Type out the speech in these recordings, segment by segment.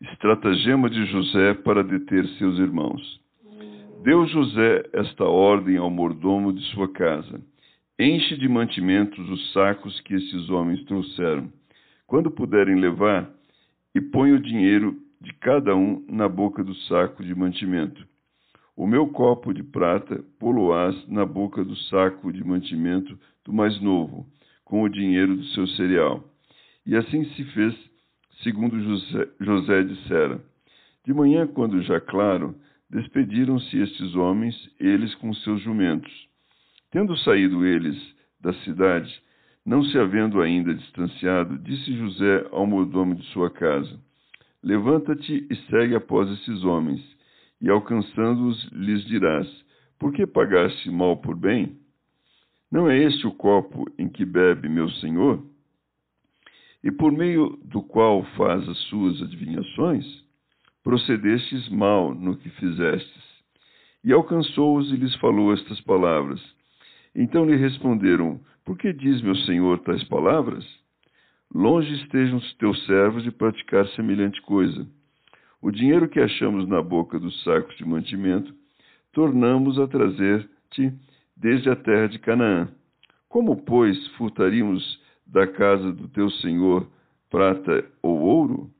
Estratagema de José para deter seus irmãos. Deu José esta ordem ao mordomo de sua casa: Enche de mantimentos os sacos que esses homens trouxeram, quando puderem levar, e põe o dinheiro de cada um na boca do saco de mantimento. O meu copo de prata poloás na boca do saco de mantimento do mais novo, com o dinheiro do seu cereal. E assim se fez segundo José, José dissera. De manhã, quando já claro, despediram-se estes homens, eles com seus jumentos. Tendo saído eles da cidade, não se havendo ainda distanciado, disse José ao mordomo de sua casa: Levanta-te e segue após esses homens, e alcançando-os, lhes dirás: Por que pagaste mal por bem? Não é este o copo em que bebe meu senhor? E por meio do qual faz as suas adivinhações, procedestes mal no que fizestes. E alcançou-os e lhes falou estas palavras. Então lhe responderam: Por que diz meu senhor tais palavras? Longe estejam os teus servos de praticar semelhante coisa. O dinheiro que achamos na boca dos sacos de mantimento, tornamos a trazer-te desde a terra de Canaã. Como, pois, furtaríamos da casa do teu senhor prata ou ouro?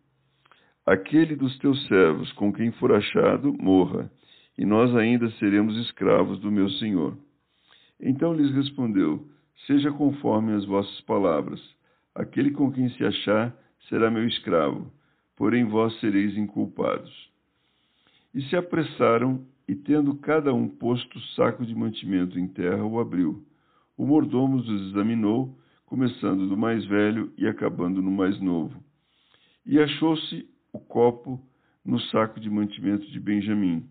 Aquele dos teus servos com quem for achado morra, e nós ainda seremos escravos do meu senhor. Então lhes respondeu: Seja conforme as vossas palavras. Aquele com quem se achar será meu escravo, porém vós sereis inculpados. E se apressaram, e tendo cada um posto o saco de mantimento em terra, o abriu. O mordomo os examinou começando do mais velho e acabando no mais novo. E achou-se o copo no saco de mantimento de Benjamim.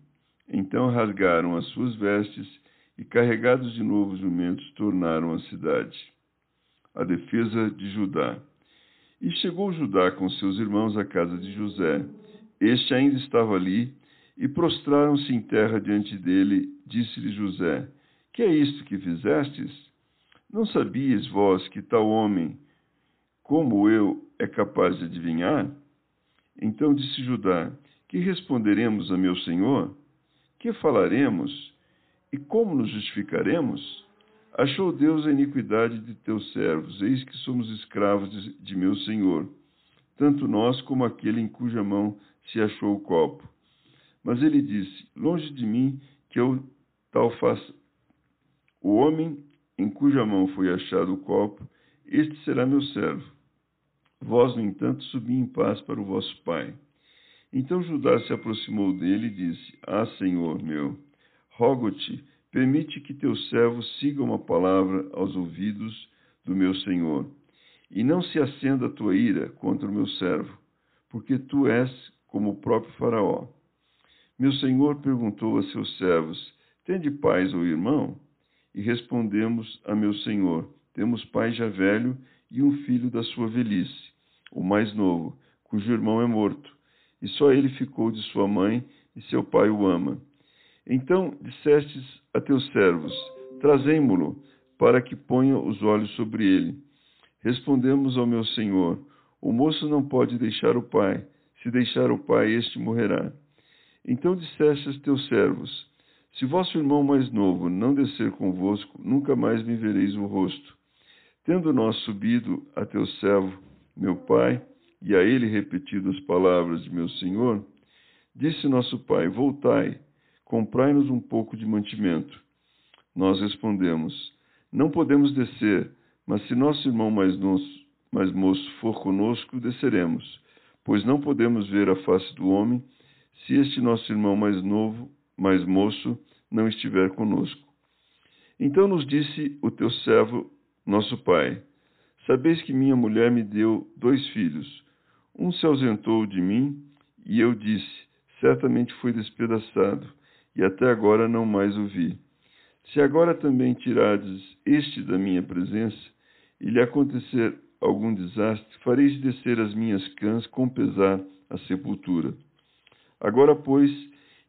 Então rasgaram as suas vestes e, carregados de novo os jumentos, tornaram à cidade. A defesa de Judá. E chegou Judá com seus irmãos à casa de José. Este ainda estava ali, e prostraram-se em terra diante dele. Disse-lhe José: Que é isto que fizestes? Não sabias vós que tal homem, como eu, é capaz de adivinhar? Então disse Judá: Que responderemos a meu senhor? Que falaremos? E como nos justificaremos? Achou Deus a iniquidade de teus servos, eis que somos escravos de, de meu senhor, tanto nós como aquele em cuja mão se achou o copo. Mas ele disse: Longe de mim que eu tal faça. O homem em cuja mão foi achado o copo, este será meu servo. Vós, no entanto, subi em paz para o vosso pai. Então Judá se aproximou dele e disse: Ah, Senhor meu, rogo-te, permite que teu servo siga uma palavra aos ouvidos do meu senhor, e não se acenda a tua ira contra o meu servo, porque tu és como o próprio Faraó. Meu senhor perguntou a seus servos: Tende paz, ou irmão? E respondemos a meu senhor: Temos pai já velho e um filho da sua velhice, o mais novo, cujo irmão é morto, e só ele ficou de sua mãe, e seu pai o ama. Então dissestes a teus servos: Trazemo-lo, para que ponha os olhos sobre ele. Respondemos ao meu senhor: O moço não pode deixar o pai. Se deixar o pai, este morrerá. Então disseste a teus servos: se vosso irmão mais novo não descer convosco, nunca mais me vereis o rosto. Tendo nós subido a teu servo, meu pai, e a ele repetido as palavras de meu senhor, disse nosso pai: Voltai, comprai-nos um pouco de mantimento. Nós respondemos: Não podemos descer, mas se nosso irmão mais, nosso, mais moço for conosco, desceremos, pois não podemos ver a face do homem se este nosso irmão mais novo mais moço não estiver conosco. Então nos disse o teu servo, nosso pai: Sabeis que minha mulher me deu dois filhos. Um se ausentou de mim, e eu disse: certamente foi despedaçado, e até agora não mais o vi. Se agora também tirardes este da minha presença, e lhe acontecer algum desastre, fareis descer as minhas cãs com pesar à sepultura. Agora, pois,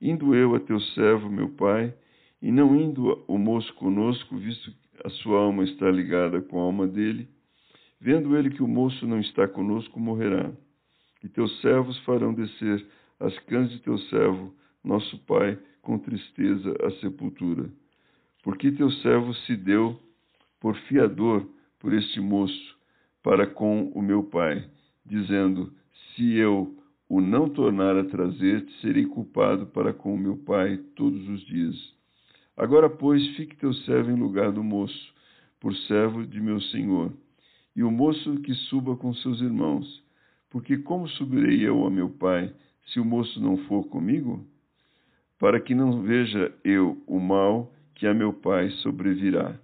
indo eu a teu servo, meu pai, e não indo o moço conosco, visto que a sua alma está ligada com a alma dele, vendo ele que o moço não está conosco, morrerá. E teus servos farão descer as cãs de teu servo, nosso pai, com tristeza à sepultura. Porque teu servo se deu por fiador por este moço para com o meu pai, dizendo: Se eu o não tornar a trazer-te, serei culpado para com meu pai todos os dias. Agora, pois, fique teu servo em lugar do moço, por servo de meu senhor, e o moço que suba com seus irmãos. Porque como subirei eu a meu pai, se o moço não for comigo? Para que não veja eu o mal que a meu pai sobrevirá.